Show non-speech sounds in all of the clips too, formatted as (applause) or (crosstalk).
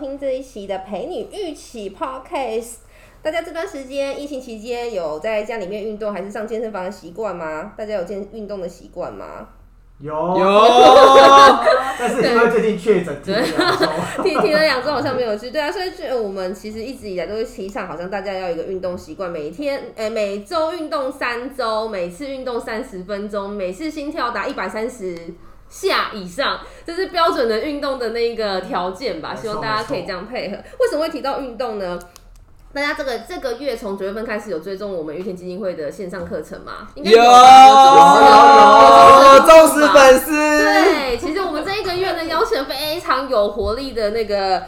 听这一期的陪你一起 Podcast。大家这段时间疫情期间有在家里面运动还是上健身房的习惯吗？大家有健运动的习惯吗？有有，(laughs) 但是因为最近确诊，停了两周 (laughs) 停停了两周好像没有去，对啊，所以就我们其实一直以来都是提倡，好像大家要有一个运动习惯，每天呃每周运动三周，每次运动三十分钟，每次心跳达一百三十下以上，这是标准的运动的那个条件吧？希望大家可以这样配合。为什么会提到运动呢？大家这个这个月从九月份开始有追踪我们玉田基金会的线上课程吗？应该有有忠实粉丝，对，其实我们这一个月呢，邀请了非常有活力的那个。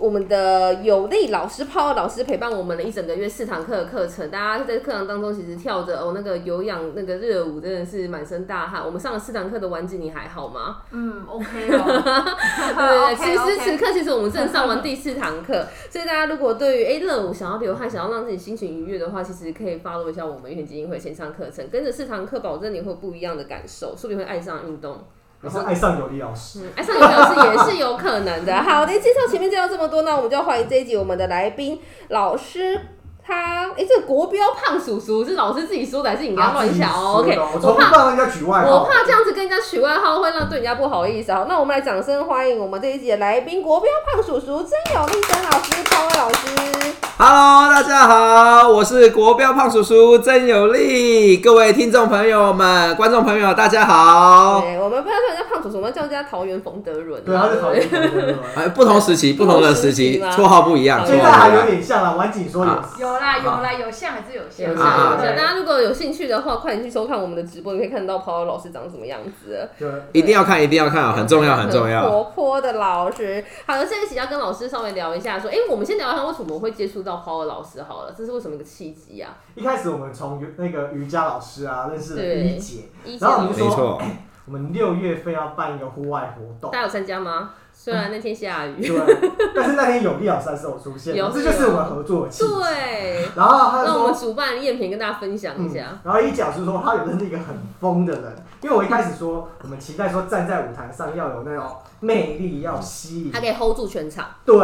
我们的有力老师、泡老师陪伴我们了一整个月四堂课的课程，大家在课堂当中其实跳着哦那个有氧那个热舞，真的是满身大汗。我们上了四堂课的丸子，你还好吗？嗯，OK 哦，(laughs) 对对对实 OK 此刻其实我们正上完第四堂课，所以大家如果对于哎热舞想要流汗，想要让自己心情愉悦的话，其实可以 follow 一下我们玉田基金会线上课程，跟着四堂课，保证你会有不一样的感受，说不定会爱上运动。还是爱上有利老师。爱上有老师也是有可能的。好的，介绍前面介绍这么多，那我们就要欢迎这一集我们的来宾老师。他哎、这个国标胖叔叔是老师自己说的，还是你刚刚乱想哦？OK，我从不怕让人家取外号。我怕这样子跟人家取外号会让对人家不好意思。好，那我们来掌声欢迎我们这一集的来宾国标胖叔叔曾有力曾老师、潘威老师。Hello，大家好，我是国标胖叔叔曾有力，各位听众朋友们、观众朋友，大家好。对，我们不要叫人家胖叔叔，我们要叫人家桃园冯德伦。对，他是桃园冯德伦。(laughs) 哎，不同时期，不同的时期，(laughs) 绰号不一样，现在还有。点像啊，婉景说。有啦有啦，有像还是有像，有像有像，啊大家如果有兴趣的话，快点去收看我们的直播，你可以看到跑老师长什么样子。对，一定要看，一定要看哦，很重要，很重要。活泼的老师。好了，这一期要跟老师稍微聊一下，说，哎、我们先聊一下为什么我会接触到 Power 老师好了，这是为什么一个契机啊？一开始我们从那个瑜伽老师啊认识了一姐，一然后我们就说，(clears throat) 我们六月份要办一个户外活动。大家有参加吗？虽然那天下雨。对，但是那天有利老师还是有出现，有这就是我们合作的契机。对，然后他就让我们说，主办赝品跟大家分享一嗯下。，然后一讲是说他有认识一个很疯的人，因为我一开始说我们期待说站在舞台上要有那种魅力，要吸引他可以 hold 住全场，对，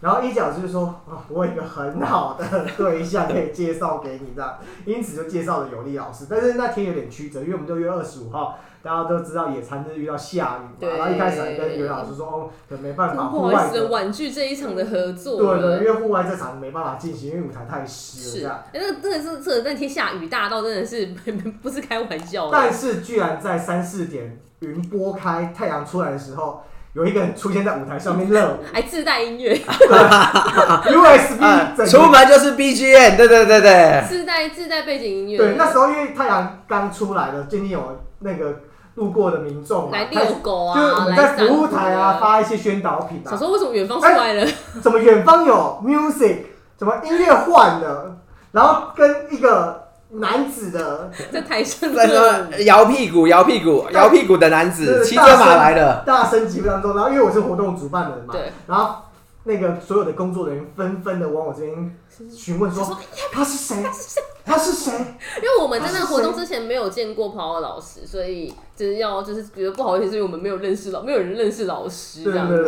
然后一角就是说，啊，我有一个很好的对象可以介绍给你这样，因此就介绍了有利老师。但是那天有点曲折，因为我们六月二十五号，大家都知道野餐就是遇到下雨嘛，然后一开始还跟有利老师说，哦，可能没办法，不户外的，好意思婉拒这一场的合作对。对，因为户外这场没办法进行，因为舞台太湿了是，啊哎、样。那个真的是这那天下雨大到真的是 (laughs) 不是开玩笑的。但是居然在三四点云拨开，太阳出来的时候，有一个人出现在舞台上面热舞 (laughs) 还自带音乐，，(laughs) USB 啊出门就是 BGM，对对对对。自带自带背景音乐。对，那时候因为太阳刚出来了，最近有那个路过的民众嘛，来遛狗啊，就是我们来在服务台啊发一些宣导品啊，想说为什么远方出来了？怎么远方有 music，怎么音乐换了，然后跟一个男子的 (laughs) 在台上在说摇屁股，摇屁股，摇屁股的男子对骑着马来的。大声疾呼当中，然后因为我是活动主办人嘛，对，然后那个所有的工作人员纷纷的往我这边询问说说他是谁，他是谁，(laughs) 因为我们在那个活动之前没有见过 Power 老师，所以就是要就是觉得不好意思，是因为我们没有认识老，没有人认识老师这样。对对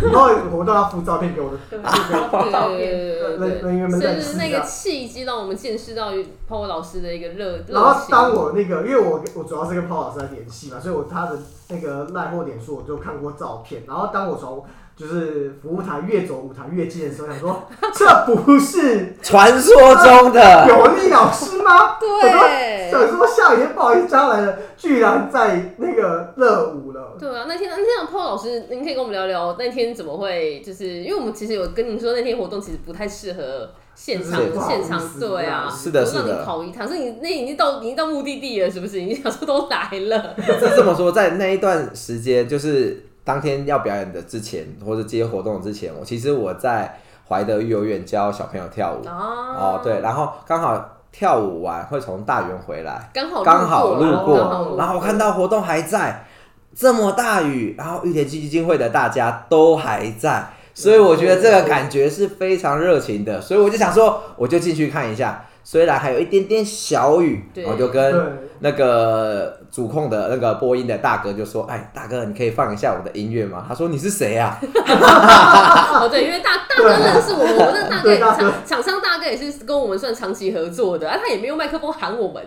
对，以后活动要附照片给我的，(laughs) 对对对对对是那个。契机，让我们见识到 Power 老师的一个热。然后当我那个，因为我我主要是跟泡老师在联系嘛，所以我他的那个赖或脸书我就看过照片。然后当我从就是服务台越走舞台越近的时候，想说 (laughs) 这不是传说中的有利老师吗？对想说下雨天不好意思加来了，居然在那个热舞了。对啊，那天那天让 Paul 老师，您可以跟我们聊聊那天怎么会，就是因为我们其实有跟您说那天活动其实不太适合现场是现场对啊，是的是的我让你跑一趟，是你那已经到已经到目的地了，是不是？你想说都来了，(laughs) 是这么说，在那一段时间，就是当天要表演的之前，或者接活动之前，我其实我在怀德育幼院教小朋友跳舞。哦哦，对，，然后刚好跳舞完会从大园回来，刚好刚好路过，然后我看到活动还在，这么大雨，然后玉田基金会的大家都还在，所以我觉得这个感觉是非常热情的，所以我就想说，我就进去看一下。虽然还有一点点小雨，我就跟，那个主控的那个播音的大哥就说：“哎，大哥，你可以放一下我的音乐吗？”他说：“你是谁啊 (laughs) 哦，对，因为大大哥认识我们，我们那大哥厂厂商大哥也是跟我们算长期合作的，啊，他也没用麦克风喊我们，？”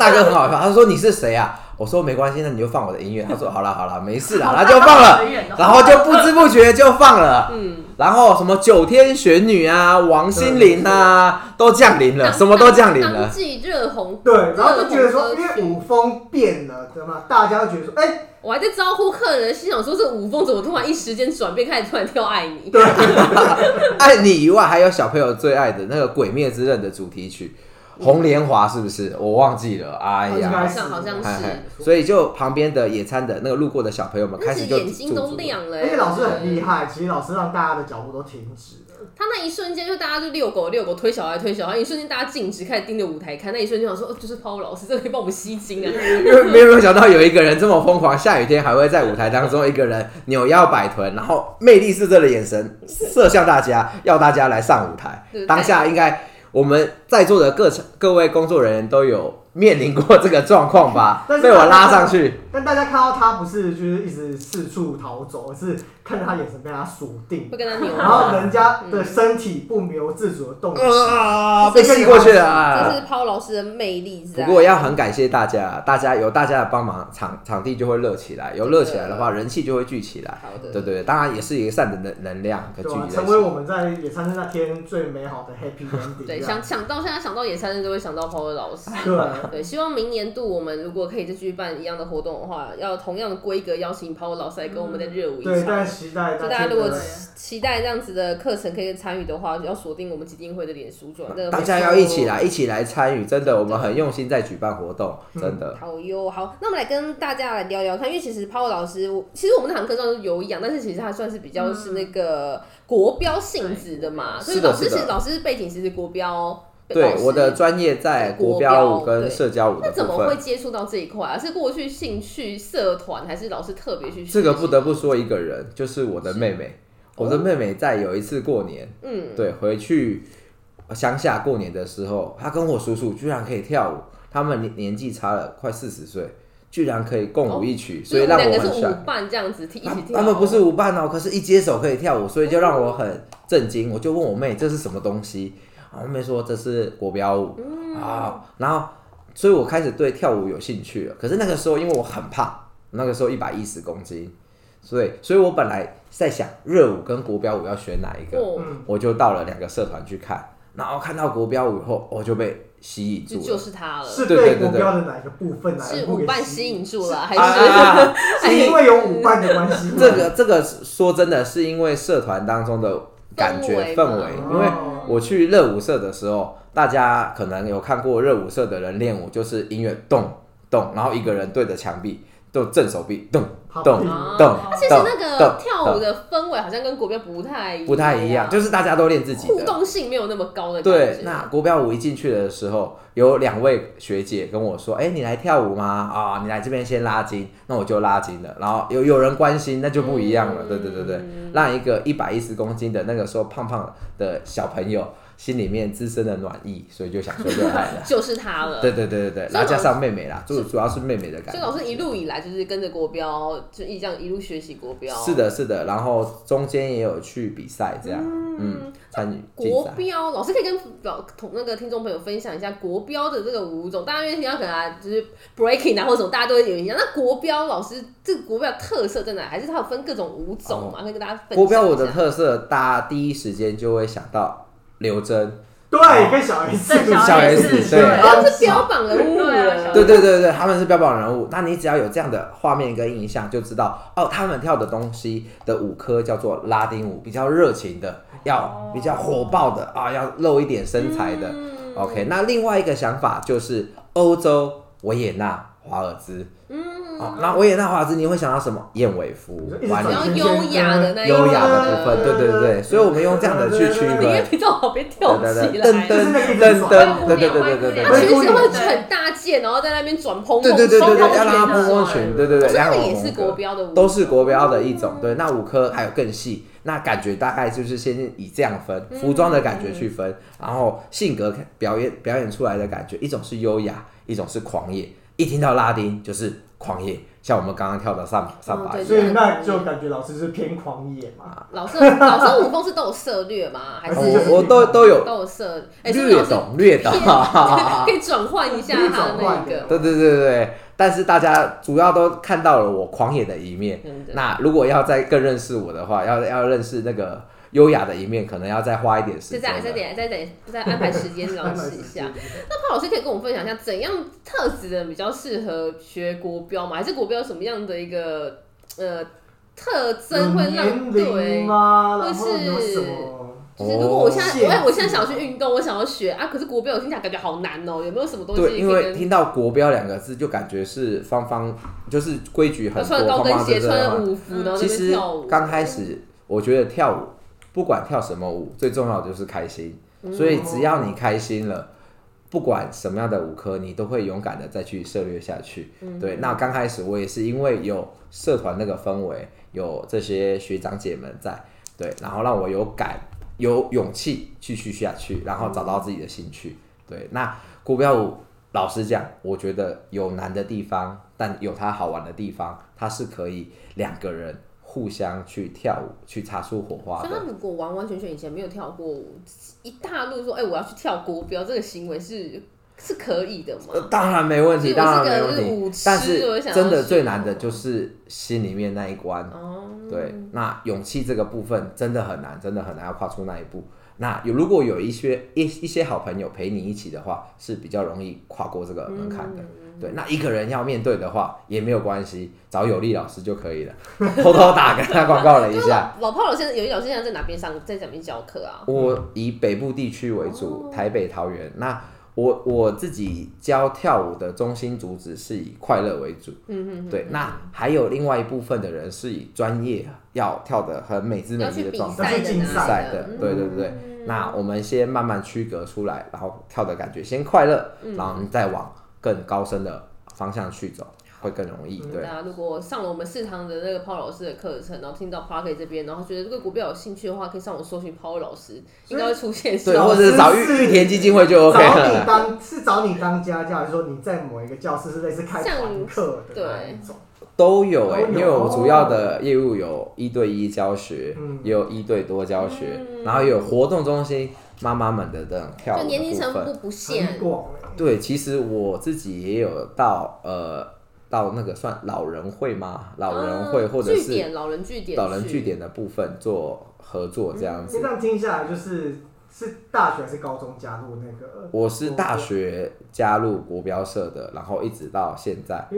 大哥很好笑，他说：“你是谁啊？”我说：“没关系，那你就放我的音乐。”他说：(laughs) “好了好了，没事啦。”那就放了，(laughs) 然后就不知不觉就放了。嗯，然后什么九天玄女啊、王心凌啊，都降临了，什么都降临当了。季热红，对，然后就觉得说，因为舞风变了，对吗？大家都觉得说，哎，我还在招呼客人，心想说这舞风怎么突然一时间转变，开始突然跳爱你？对，(laughs) 爱你以外，还有小朋友最爱的那个《鬼灭之刃》的主题曲《红莲华》，是不是？我忘记了。哎呀，好像好像是，哎哎，所以就旁边的野餐的那个路过的小朋友们开始就眼睛都亮了、而且老师很厉害，其实老师让大家的脚步都停止了。他那一瞬间就大家就遛狗遛狗，推小孩推小孩，一瞬间大家静止开始盯着舞台看，那一瞬间想说，哦，就是抛老师，这可以帮我们吸睛啊！因为没有没有想到有一个人这么疯狂，下雨天还会在舞台当中一个人扭腰摆臀，然后魅力四射的眼神射向大家，要大家来上舞台对。当下应该我们在座的各各位工作人员都有面临过这个状况吧但？是被我拉上去，但大家看到他不是就是一直四处逃走，而是看着他眼神被他锁定会，跟他扭，然后人家的身体不由自主的动起。啊，被吸过去了这啊。是抛老师的魅力在。不过要很感谢大家，大家有大家的帮忙，场场地就会热起来，有热起来的话，人气就会聚起来。好的，对对对，当然也是一个善的能能量可对吧？聚集在一起。成为我们在野餐日那天最美好的 happy ending。对，想想到现在想到野餐人就会想到 Power 老师。对，对，希望明年度我们如果可以再继续办一样的活动的话，要同样的规格邀请 Power 老师来跟我们的热舞一对，场。但期待就大家如果期期待这样子的课程可以参与的话，要锁定我们基金会的脸书转。那个大家要一起来，一起来参与，真的，我们很用心在举办活动，嗯真的。好哟，好，那我们来跟大家来聊聊看，因为其实 Power 老师，其实我们那堂课算是有氧，但是其实他算是比较是那个国标性质的嘛，所以老师其实老师背景其实国标。老对，我的专业在国标舞跟社交舞的那怎么会。接触到这一块啊？是过去兴趣社团，还是老师特别去？这个不得不说一个人，就是我的妹妹。我的妹妹在有一次过年，嗯，对，回去乡下过年的时候，她跟我叔叔居然可以跳舞，他们年年纪差了快四十岁，居然可以共舞一曲，所以让我很帅。伴这样子一起他跳。他们不是舞伴哦，可是一接手可以跳舞，所以就让我很震惊。我就问我妹这是什么东西，啊，我妹说这是国标舞啊，然后所以我开始对跳舞有兴趣了。可是那个时候因为我很胖，那个时候一百一十公斤，所以所以我本来在想热舞跟国标舞要选哪一个，我就到了两个社团去看，然后看到国标舞以后，我就被吸引住了。就是他了，是对对对对被国标的哪个部分哪是一部给舞伴吸引住了，还啊是？(laughs) 是因为有舞伴的关系吗？这个这个说真的是因为社团当中的感觉氛围因为哦。我去热舞社的时候，大家可能有看过热舞社的人练舞，就是音乐动动，然后一个人对着墙壁，就正手臂动动啊动其实那个跳舞的氛围好像跟国标不太不太一样，就是大家都练自己的。互动性没有那么高的感对。，那国标舞一进去的时候，有两位学姐跟我说：“哎、你来跳舞吗？啊、你来这边先拉筋。”那我就拉筋了。然后有有人关心，那就不一样了。对对对对，让一个一百一十公斤的那个时候胖胖的小朋友心里面滋生的暖意，所以就想说热爱了。(laughs) 就是他了。对对对对对，然后加上妹妹啦，主主要是妹妹的感觉。所以老师一路以来就是跟着国标，就一这样一路学习国标。是，的，是的，然后中间也有去比赛，这样，嗯，参与竞国。标老师可以跟老同那个听众朋友分享一下国标的这个舞种。大家因为听到可能啊就是 breaking 啊或者什么，大家都会有印象。那国标老师这个国标特色在哪？还是它有分各种舞种嘛？可以跟大家分享。国标舞的特色，大家第一时间就会想到刘真。对，跟小 S 对小 S，对。他们是标榜人物了。对对对对，他们是标榜人物。那你只要有这样的画面跟印象，就知道哦，他们跳的东西的舞科叫做拉丁舞，比较热情的，要比较火爆的啊，要露一点身材的。OK，那另外一个想法就是欧洲维也纳华尔兹，嗯，哦，那维也纳华兹你会想到什么？燕尾服比较优雅的那一优雅的部分，对对对对，所以我们用这样的去区分。比较好别跳对起对对，来。噔噔噔噔，对对对对对对。对它其实会很大件，然后在那边转蓬对蓬，对对对对，要让它蓬蓬裙，对对对，这两种个也是风格国标的舞，都是国标的一种。对，那五颗还有更细，那感觉大概就是先以这样分，服装的感觉去分，然后性格表演表演出来的感觉，一种是优雅，一种是狂野。一听到拉丁就是狂野，像我们刚刚跳的上上把对所以那就感觉老师是偏狂野嘛。(laughs) 老师老师武功是都有涉略吗？还是我我都都有都有涉？哎，是不是略懂略懂。(laughs) 可以 (laughs) 转换一下他那个，对对对对对，但是大家主要都看到了我狂野的一面。那如果要再更认识我的话，要要认识那个优雅的一面，可能要再花一点时间再。再点再再再安排时间让试一下。(laughs) 那潘老师可以跟我们分享一下，怎样特质的比较适合学国标吗？还是国标有什么样的一个呃特征会让对？吗？或是什么？就是如果我现在，哦哎、我现在想要去运动，我想要学啊，可是国标我听起来感觉好难哦、有没有什么东西对，因为听到国标两个字，就感觉是方方，就是规矩很多，穿高跟鞋、穿舞服，然后在其实那边跳舞？刚开始，我觉得跳舞不管跳什么舞，最重要的就是开心。嗯所以只要你开心了，不管什么样的舞科，你都会勇敢的再去涉猎下去。嗯对，那刚开始我也是因为有社团那个氛围，有这些学长姐们在，对，然后让我有敢有勇气继续下去，然后找到自己的兴趣。对，那国标舞。老实讲，我觉得有难的地方，但有它好玩的地方，它是可以两个人互相去跳舞，去擦出火花的所以他。如果完完全全以前没有跳过舞，一大路说，哎、我要去跳国标，这个行为是是可以的吗？呃，当然没问题，当然没问题。但是真的最难的就是心里面那一关。哦，对，那勇气这个部分真的很难，真的很难要跨出那一步。那有如果有一些一一些好朋友陪你一起的话，是比较容易跨过这个门槛的。对，那一个人要面对的话也没有关系，找有利老师就可以了。偷偷打跟他广告了一下。(laughs) 老老炮老师，有一老师现在在哪边上，在哪边教课啊？我以北部地区为主，哦台北、桃园。那我我自己教跳舞的中心主旨是以快乐为主。嗯嗯，对，那还有另外一部分的人是以专业要跳的很美姿美丽的状态竞赛赛的，嗯对对对。那我们先慢慢区隔出来，然后跳的感觉先快乐，嗯然后你再往更高深的方向去走，会更容易。对大，家如果上了我们四堂的那个抛老师的课程，然后听到 Parky 这边，然后觉得这个股票有兴趣的话，可以上网搜寻抛老师，应该会出现。对，或者是找玉玉田基金会就 OK 找你。当是找你当家教，还是说你在某一个教室是类似开团课的那一种？都有哎、因为我主要的业务有一对一教学，嗯也有一对多教学，嗯然后有活动中心妈妈们的这种跳舞的就年龄层部分。不不限很，广哎。对，其实我自己也有到呃到那个算老人会吗？老人会、嗯或者是老人据点老人点的部分做合作这样子。这样听下来，就是是大学还是高中加入那个？我是大学加入国标社的，然后一直到现在，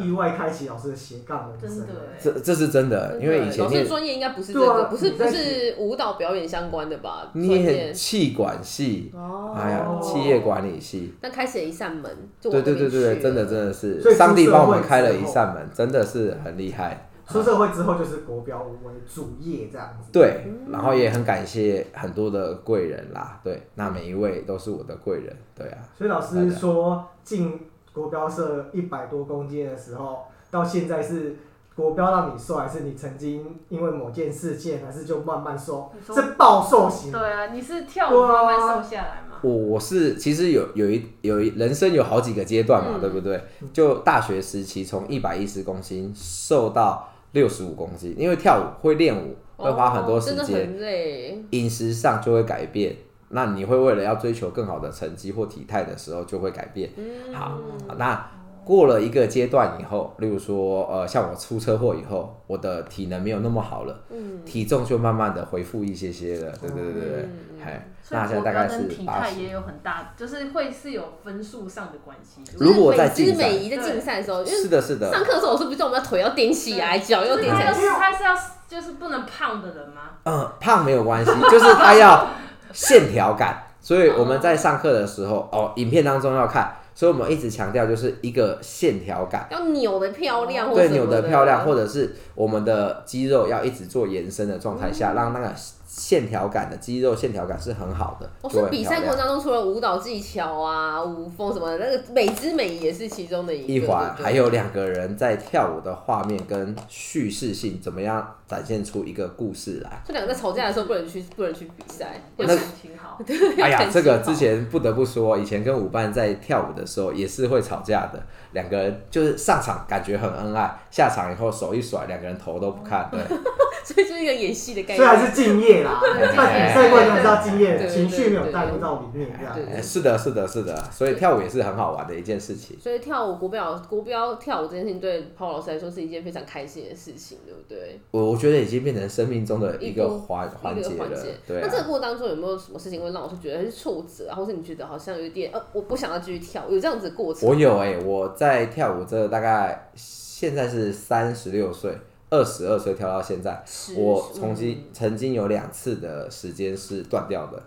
意外开启老师的斜杠人生真的。哎，这这是真的，因为以前老师念专业应该不是这个，不是不是舞蹈表演相关的吧？专念业气管系，哦，哎呀，企业管理系。那开启了一扇门，就对往那边对对对，真的真的是所以上帝帮我们开了一扇门，真的是很厉害。出社会之后就是国标舞为主业这样子。对，然后也很感谢很多的贵人啦，对，那每一位都是我的贵人，对啊，所以老师说进国标社一百多公斤的时候，到现在是国标让你瘦，还是你曾经因为某件事件，还是就慢慢瘦？是暴瘦型。对啊，你是跳舞慢慢瘦下来吗？我我是其实有有一有一人生有好几个阶段嘛，嗯对不对？就大学时期从一百一十公斤瘦到六十五公斤，因为跳舞会练舞，会花很多时哦真的间，很累。饮食上就会改变。那你会为了要追求更好的成绩或体态的时候，就会改变。嗯好，那过了一个阶段以后，例如说，呃，像我出车祸以后，我的体能没有那么好了，嗯体重就慢慢的恢复一些些了。对对对对哎、那现在大概是体。态也有很大，就是会是有分数上的关系。如果在其实竞赛美仪在竞赛的时候，因为是的，是的，上课的时候，我是不是叫我们的腿要踮起来，脚要踮起来他，是他是要就是不能胖的人吗？嗯，胖没有关系，就是他要 (laughs) 线条感。所以我们在上课的时候，哦，影片当中要看所以我们一直强调就是一个线条感。要扭的漂亮或对，扭的漂亮，或者是我们的肌肉要一直做延伸的状态嗯下，让那个线条感的肌肉线条感是很好的。我说比赛过程当中，除了舞蹈技巧啊、舞风什么的，那个美之美也是其中的一一环，还有两个人在跳舞的画面跟叙事性，怎么样展现出一个故事来？这两个在吵架的时候不能去，不能去比赛。那要感情好，(laughs) 哎呀，这个之前不得不说，以前跟舞伴在跳舞的时候也是会吵架的。两个人就是上场感觉很恩爱，下场以后手一甩，两个人头都不看。对，(laughs) 所以就是一个演戏的概所以还。是敬业啦。对在比赛过程中还是要敬业的，对对情绪没有带入到里面这样。哎是的，是的，是的。所以跳舞也是很好玩的一件事情。所以跳舞国标国标跳舞这件事情，对抛老师来说是一件非常开心的事情，对不对？我我觉得已经变成生命中的一个环环节了那这，个过程当中有没有什么事情会让老师觉得是挫折啊，或是你觉得好像有点呃，我不想要继续跳，有这样子的过程？我有哎、我在跳舞这大概现在是三十六岁，二十二岁跳到现在，我曾经嗯曾经有两次的时间是断掉的。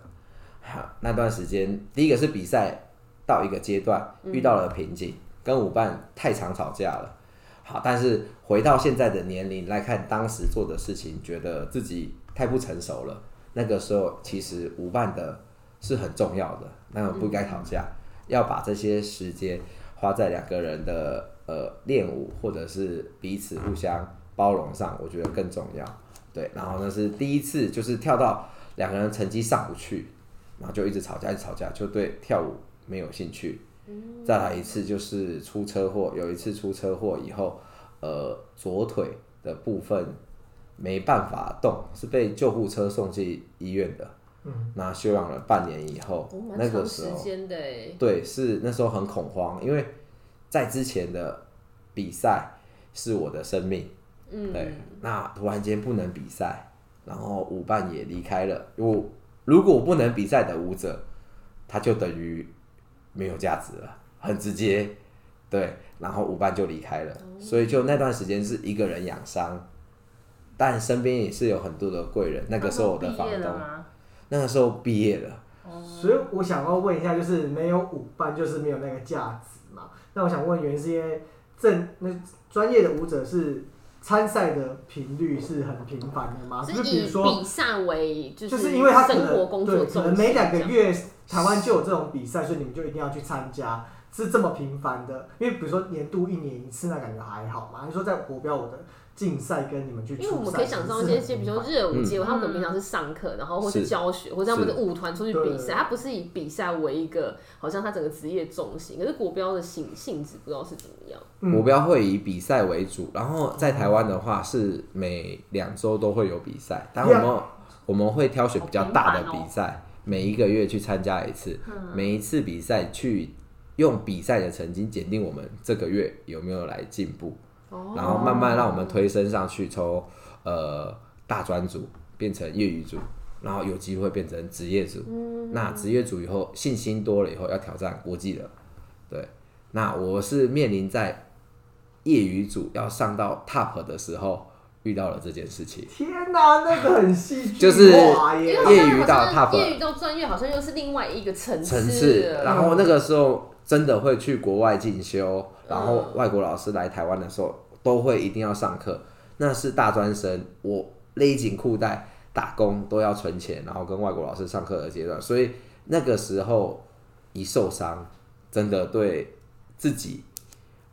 好，那段时间，第一个是比赛到一个阶段遇到了瓶颈，跟舞伴太常吵架了。好，但是回到现在的年龄来看，当时做的事情，觉得自己太不成熟了。那个时候其实舞伴的是很重要的，那么不该吵架，要把这些时间花在两个人的呃练舞或者是彼此互相包容上，我觉得更重要。对，然后那是第一次，就是跳到两个人成绩上不去，然后就一直吵架，一直吵架，就对跳舞没有兴趣。再来一次就是出车祸，有一次出车祸以后，呃，左腿的部分没办法动，是被救护车送去医院的。嗯，那休养了半年以后，那个长时时候间的哎。对，是那时候很恐慌，因为在之前的比赛是我的生命，嗯，对，那突然间不能比赛，然后舞伴也离开了，我如果不能比赛的舞者，他就等于没有价值了，很直接，对，然后舞伴就离开了，所以就那段时间是一个人养伤，但身边也是有很多的贵人，那个时候我的房东？那个时候毕业了。所以我想要问一下，就是没有舞伴，就是没有那个价值嘛？那我想问，原因是因为正那专业的舞者是参赛的频率是很频繁的吗？是就是比以如说，比赛为就就是因为他可生活能工作对，可能每两个月台湾就有这种比赛，所以你们就一定要去参加，是这么频繁的。因为比如说年度一年一次，那感觉还好嘛。你说在国标我的竞赛跟你们去，因为我们可以想象一些一些，比如说热舞节，嗯他们可能平常是上课，然后或是是。教学，或者他们的舞团出去比赛，他不是以比赛为一个好像他整个职业重心，可是国标的性性质不知道是怎么样。嗯。国标会以比赛为主，然后在台湾的话是每两周都会有比赛，但我们我们会挑选比较大的比赛，每一个月去参加一次，每一次比赛去用比赛的成绩检定我们这个月有没有来进步，哦然后慢慢让我们推升上去，从呃大专组变成业余组，然后有机会变成职业组。那职业组以后信心多了以后要挑战国际了，对。那我是面临在业余组要上到 top 的时候遇到了这件事情。天哪、那个很戏剧就是业余到 top 业余到专业好像又是另外一个层层次然后那个时候真的会去国外进修，然后嗯外国老师来台湾的时候都会一定要上课，那是大专生，我勒紧裤带打工都要存钱，然后跟外国老师上课的阶段，所以那个时候一受伤，真的对自己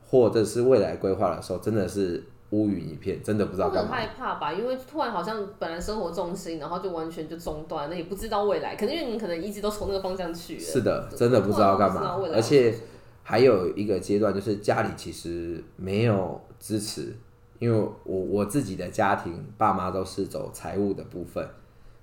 或者是未来规划的时候，真的是乌云一片，真的不知道干嘛。害怕吧，因为突然好像本来生活重心，然后就完全就中断，那也不知道未来，可能因为你可能一直都从那个方向去了。是的，真的不知道干嘛而且还有一个阶段就是家里其实没有支持，因为我我自己的家庭爸妈都是走财务的部分，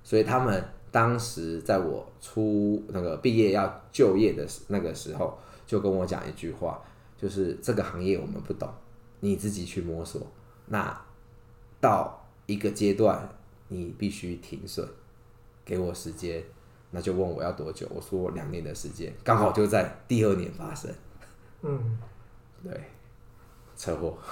所以他们当时在我出那个毕业要就业的时那个时候，就跟我讲一句话，就是这个行业我们不懂，你自己去摸索。那到一个阶段，你必须停损，给我时间。那就问我要多久，我说两年的时间，刚好就在第二年发生，嗯，对，车祸。(laughs)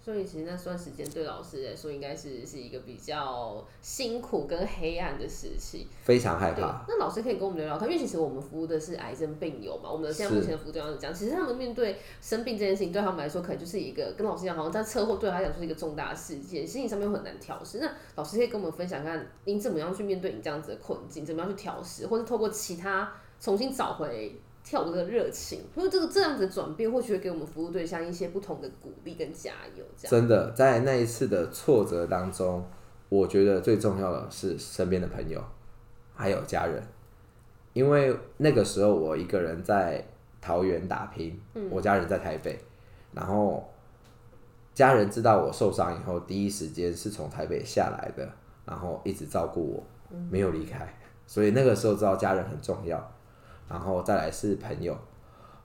所以其实那段时间对老师来说，应该是是一个比较辛苦跟黑暗的时期。非常害怕。，那老师可以跟我们聊聊看，因为其实我们服务的是癌症病友嘛，我们的现在目前的服务对象是这样。其实他们面对生病这件事情，对他们来说可能就是一个跟老师一样，好像在车祸对他来讲就是一个重大事件，心理上面又很难调试。那老师可以跟我们分享看，您怎么样去面对你这样子的困境，怎么样去调试，或是透过其他重新找回。跳舞的热情，因为这个这样子的转变，或许会给我们服务对象一些不同的鼓励跟加油，这样。真的，在那一次的挫折当中，我觉得最重要的是身边的朋友，还有家人，因为那个时候我一个人在桃园打拼，我家人在台北，然后家人知道我受伤以后，第一时间是从台北下来的，然后一直照顾我，没有离开，所以那个时候知道家人很重要，然后再来是朋友。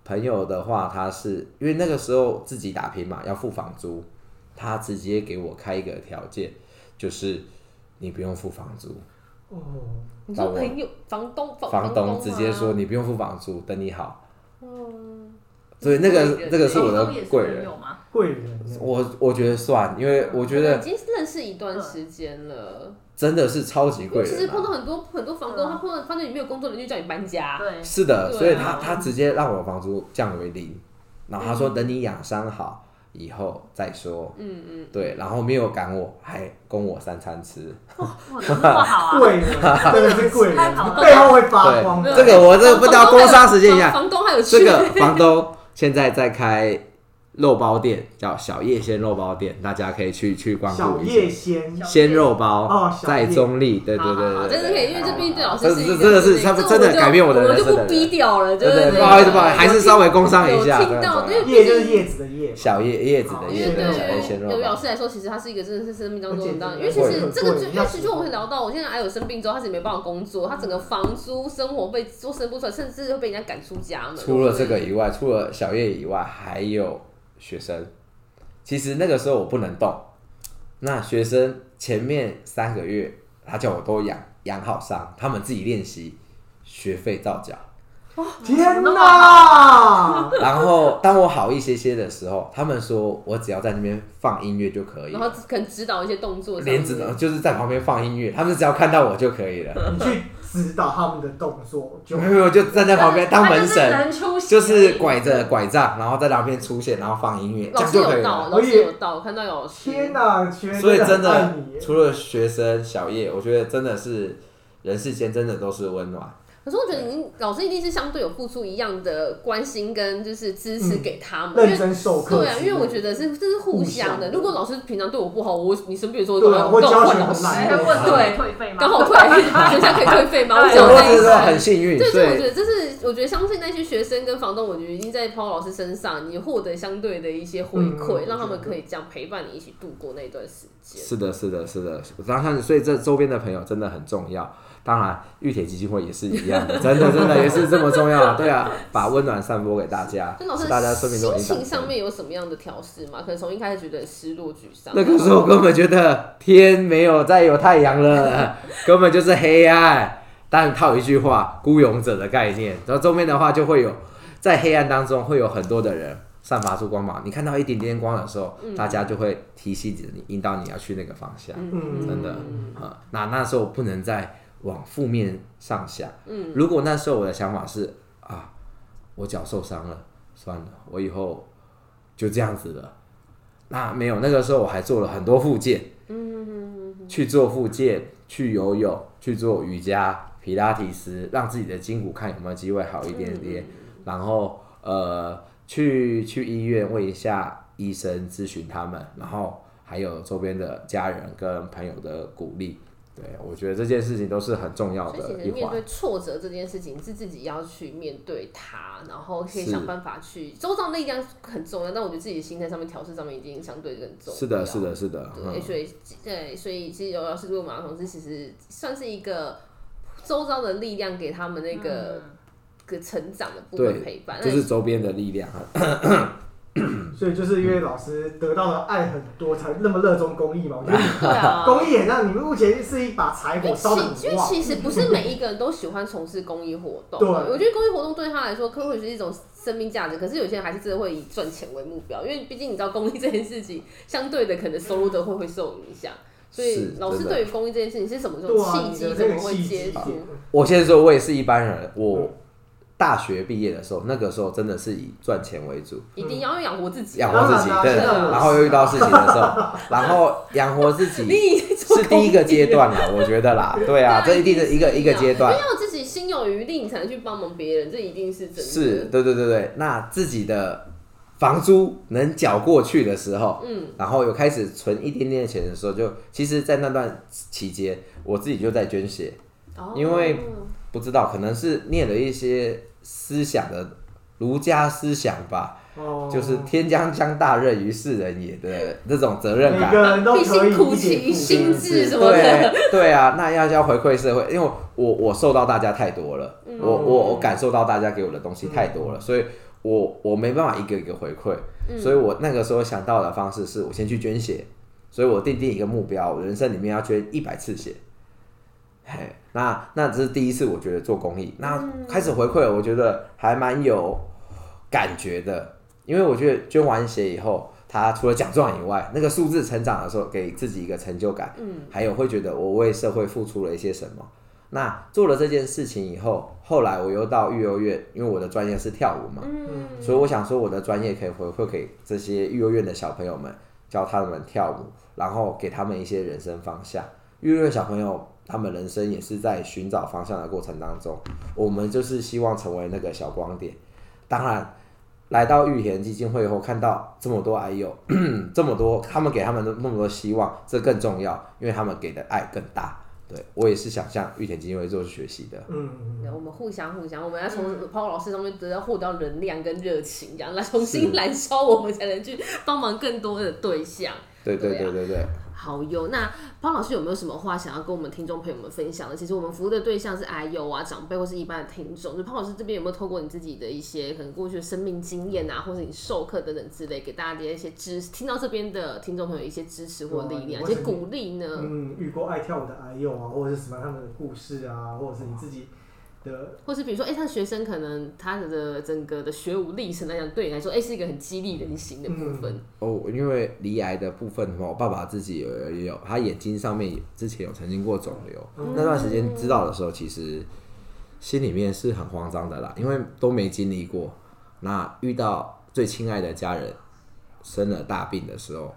朋友的话，他是因为那个时候自己打拼嘛，要付房租，他直接给我开一个条件，就是你不用付房租，哦，你说朋友、房东、房房东东直接说你不用付房租，等你好。嗯，所以那个那个是我的贵人，朋友吗？贵人，我我觉得算，因为我觉得已经认识一段时间了。真的是超级贵因为其实。碰到很多很多房东，嗯他碰到发现你没有工作，人就叫你搬家。对，是的，所以他他直接让我的房租降为零，然后他嗯说等你养伤好以后再说。嗯嗯，对，然后没有赶我，还供我三餐吃。哇，这么好啊？(laughs) 贵人，真的是贵人背后会发光。这个我这个不知道工商时间一下，房东还有这个房东现在在开肉包店，叫小叶鲜肉包店，大家可以去去光小顾一叶下。鲜，鲜肉包哦小叶。在中立，对对对对对，真的可以，因为这毕竟对老师这是一个真的是他们真的改变我的我们就不人生的人逼掉了，对对对对，不好意思不好意思还是稍微工商一下听到，对因为叶就是叶子的叶，小叶叶子的因为叶对小叶鲜肉对老师来说，其实他是一个真的是生命当中很大因为其实这个就因为其实我们会聊到，我现在还有生病之后，他是没办法工作，他整个房租、生活费都生不出来，甚至会被人家赶出家门。除了这个以外，除了小叶以外，还有学生。其实那个时候我不能动，那学生前面三个月，他叫我都养养好伤，他们自己练习，学费照缴。天哪！然后当我好一些些的时候，他们说我只要在那边放音乐就可以然，后可能指导一些动作连指导就是在旁边放音乐，他们只要看到我就可以了。你去指导他们的动作，就没有，就站在旁边当门他就是神，就是拐着拐杖，然后在旁边出现，然后放音乐，这样就可以师有到，了。老师有到，我看到有老师。天哪！所以真的，除了学生小叶，我觉得真的是人世间真的都是温暖。可是我觉得您老师一定是相对有付出一样的关心跟就是支持给他们，因认为真授课对啊。因为我觉得是这是互相的。如果老师平常对我不好，我你生病的时候对啊我刚好我教学换老师，对可以退费吗？刚好退，学校可以退费吗？(laughs) 我对想那一。很幸运，对，我觉得这是，我觉得相信那些学生跟房东，我觉得已经在抛老师身上，你获得相对的一些回馈，嗯让他们可以这样陪伴你一起度过那段时间。是的，是的，是的。当然，所以这周边的朋友真的很重要。当然，玉铁基金会也是一样的，真的，真的也是这么重要。对啊，(laughs) 把温暖散播给大家那老，师大家生命中心情上面有什么样的调试吗？可能从一开始觉得失落、沮丧，那个时候根本觉得天没有再有太阳了，(laughs) 根本就是黑暗。但套一句话，孤勇者的概念，然后周边的话就会有在黑暗当中会有很多的人散发出光芒。你看到一点点光的时候，大家就会提醒着你，引导你要去那个方向。嗯真的啊、那那时候不能再往负面上想。嗯，如果那时候我的想法是啊，我脚受伤了，算了，我以后就这样子了。那没有，那个时候我还做了很多复健，嗯，去做复健，去游泳，去做瑜伽、皮拉提斯，让自己的筋骨看有没有机会好一点点。然后呃，去去医院问一下医生，咨询他们，然后还有周边的家人跟朋友的鼓励。对我觉得这件事情都是很重要所以其的一环。实面对挫折这件事情，是自己要去面对它，然后可以想办法去。周遭力量很重要，但我觉得自己的心态上面调试上面已经相对更重要。是的，是。的，是的。对，嗯所以对，所以其实有老师对我们的同事，其实算是一个周遭的力量，给他们那个、个成长的部分陪伴。就是周边的力量啊。所以就是因为老师得到的爱很多，才那么热衷公益嘛。我觉得你对啊，(laughs) 公益也让你们目前是一把柴火烧得其因为。其实不是 (laughs) 每一个人都喜欢从事公益活动，对我觉得公益活动对他来说，可或许是一种生命价值，可是有些人还是真的会以赚钱为目标，因为毕竟你知道公益这件事情，相对的可能收入都会会受影响。所以老师对于公益这件事情是什么这种契机？怎么会接触？我先说，我也是一般人。我大学毕业的时候，那个时候真的是以赚钱为主，一定要养活自己啊。养活自己。对，当然后又遇到事情的时候，然后养活自己 (laughs) 是第一个阶段公益啦，我觉得啦。对啊，这一定是一个一个阶段因为。要自己心有余力，你才能去帮忙别人，这一定是真的。是，对对对对。那自己的房租能缴过去的时候，嗯，然后有开始存一点点钱的时候，就其实，在那段期间，我自己就在捐血。哦因为不知道，可能是念了一些思想的儒家思想吧，哦，就是天将降大任于斯人也的这种责任感。必可以辛苦心付志什么的。对对啊，那要要回馈社会，因为我我受到大家太多了，嗯我我我感受到大家给我的东西太多了，所以我我没办法一个一个回馈，嗯所以我那个时候想到的方式是我先去捐血，所以我定定一个目标，我人生里面要捐一百次血。嘿，那那这是第一次，我觉得做公益，那开始回馈了，我觉得还蛮有感觉的，因为我觉得捐完血以后，他除了奖状以外，那个数字成长的时候，给自己一个成就感，嗯，还有会觉得我为社会付出了一些什么。那做了这件事情以后，后来我又到育幼院，因为我的专业是跳舞嘛，嗯，所以我想说我的专业可以回馈给这些育幼院的小朋友们，教他们跳舞，然后给他们一些人生方向。育幼院小朋友他们人生也是在寻找方向的过程当中，我们就是希望成为那个小光点。当然，来到玉田基金会以后，看到这么多爱友，(clears throat) 这么多他们给他们的那么多希望，这更重要，因为他们给的爱更大。对我也是想向玉田基金会做学习的。嗯，对我们互相互相，我们要从抛老师上面得到获得能量跟热情，这样来重新燃烧我们，才能去帮忙更多的对象。对对对对对。好友，那潘老师有没有什么话想要跟我们听众朋友们分享的？其实我们服务的对象是癌友啊、长辈或是一般的听众。就潘老师这边有没有透过你自己的一些可能过去的生命经验啊，或者你授课等等之类，给大家一些支听到这边的听众朋友一些支持或力量、一些鼓励呢？嗯，遇过爱跳舞的癌友啊，或者是什么他们的故事啊，或者是你自己的，或是比如说，哎、他的学生可能他的整个的学武历程来讲，对你来说，哎、是一个很激励人心的部分。哦，因为离癌的部分的话，我爸爸自己有也有，他眼睛上面之前有曾经过肿瘤，那段时间知道的时候，其实心里面是很慌张的啦，因为都没经历过。那遇到最亲爱的家人生了大病的时候，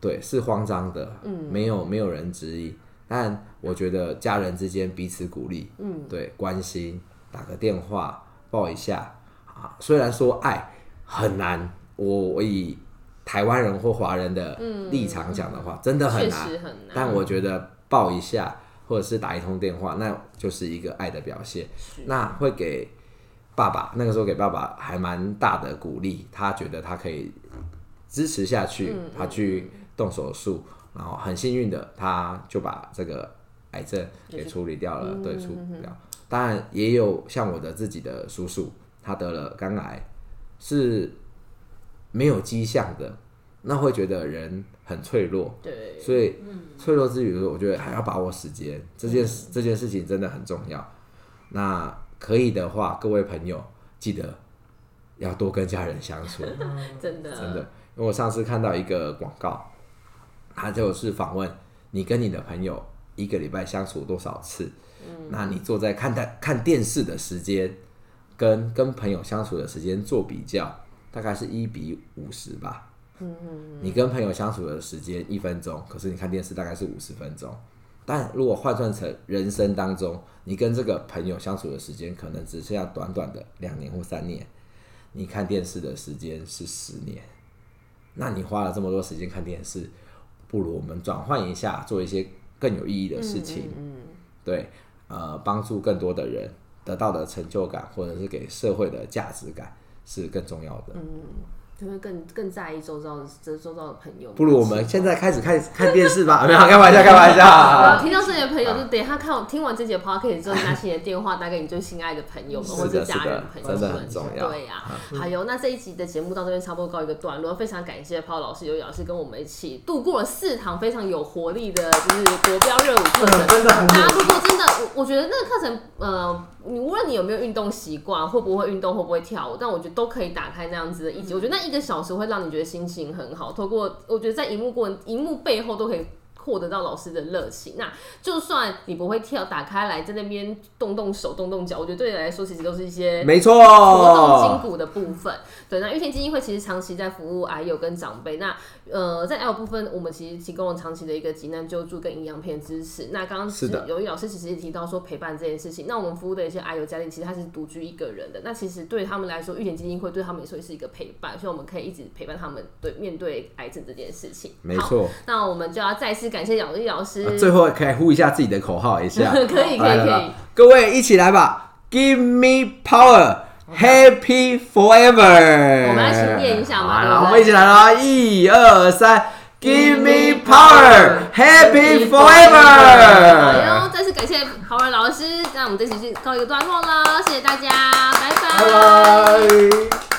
对，是慌张的，嗯，没有没有人指引，但我觉得家人之间彼此鼓励，嗯，对，关心，打个电话抱一下啊，虽然说爱很难，我我以台湾人或华人的立场讲的话，真的很难，很难。但我觉得抱一下或者是打一通电话，那就是一个爱的表现。那会给爸爸那个时候给爸爸还蛮大的鼓励，他觉得他可以支持下去，他去动手术，然后很幸运的他就把这个癌症给处理掉了，对，处理掉。当然也有像我的自己的叔叔，他得了肝癌，是没有迹象的，那会觉得人很脆弱，对，所以脆弱之余，我觉得还要把握时间，这件事这件事情真的很重要。那可以的话，各位朋友记得要多跟家人相处，(laughs) 真的，真的。因为我上次看到一个广告，他就是访问你跟你的朋友一个礼拜相处多少次，那你坐在看待看电视的时间，跟跟朋友相处的时间做比较，大概是一比五十吧。你跟朋友相处的时间一分钟，可是你看电视大概是五十分钟。但如果换算成人生当中，你跟这个朋友相处的时间可能只剩下短短的两年或三年，你看电视的时间是十年，那你花了这么多时间看电视，不如我们转换一下，做一些更有意义的事情，对，呃，帮助更多的人得到的成就感，或者是给社会的价值感是更重要的。就会更更在意周遭的周周遭的朋友。不如我们现在开始看看电视吧，(laughs) 没有开玩笑，开玩笑。听到这些朋友，就等下看听完这节 podcast 之后，拿起你的电话打给你最心爱的朋友们或者家人朋友们，真的很重要。对呀，还有那这一集的节目到这边差不多告一个段落，非常感谢抛老师、尤老师跟我们一起度过了四堂非常有活力的，就是国标热舞课程。(laughs) 真的很。大家如果真的，我我觉得那个课程，呃，你无论你有没有运动习惯，会不会运动，会不会跳舞，但我觉得都可以打开那样子的一集。我觉得那一个小时会让你觉得心情很好。透过我觉得在荧幕过荧幕背后都可以。获得到老师的热情，那就算你不会跳，打开来在那边动动手、动动脚，我觉得对你来说其实都是一些没错活动筋骨的部分。对，那玉田基金会其实长期在服务癌友跟长辈。那呃，在 L 部分，我们其实提供了长期的一个急难救助跟营养片支持。那刚刚是的，有一老师其实也提到说陪伴这件事情。那我们服务的一些癌友家庭，其实他是独居一个人的。那其实对他们来说，玉田基金会对他们也说是一个陪伴，所以我们可以一直陪伴他们对面对癌症这件事情。没错，那我们就要再次感谢姚丽老师。最后可以呼一下自己的口号一下，(laughs) 可以可以可以，各位一起来吧！Give me power, happy forever。我们来请念一下嘛，好，我们一起来啦！一二三，Give me power, happy forever。好哟，再次感谢豪文老师，那我们这期就告一个段落了，谢谢大家，拜拜。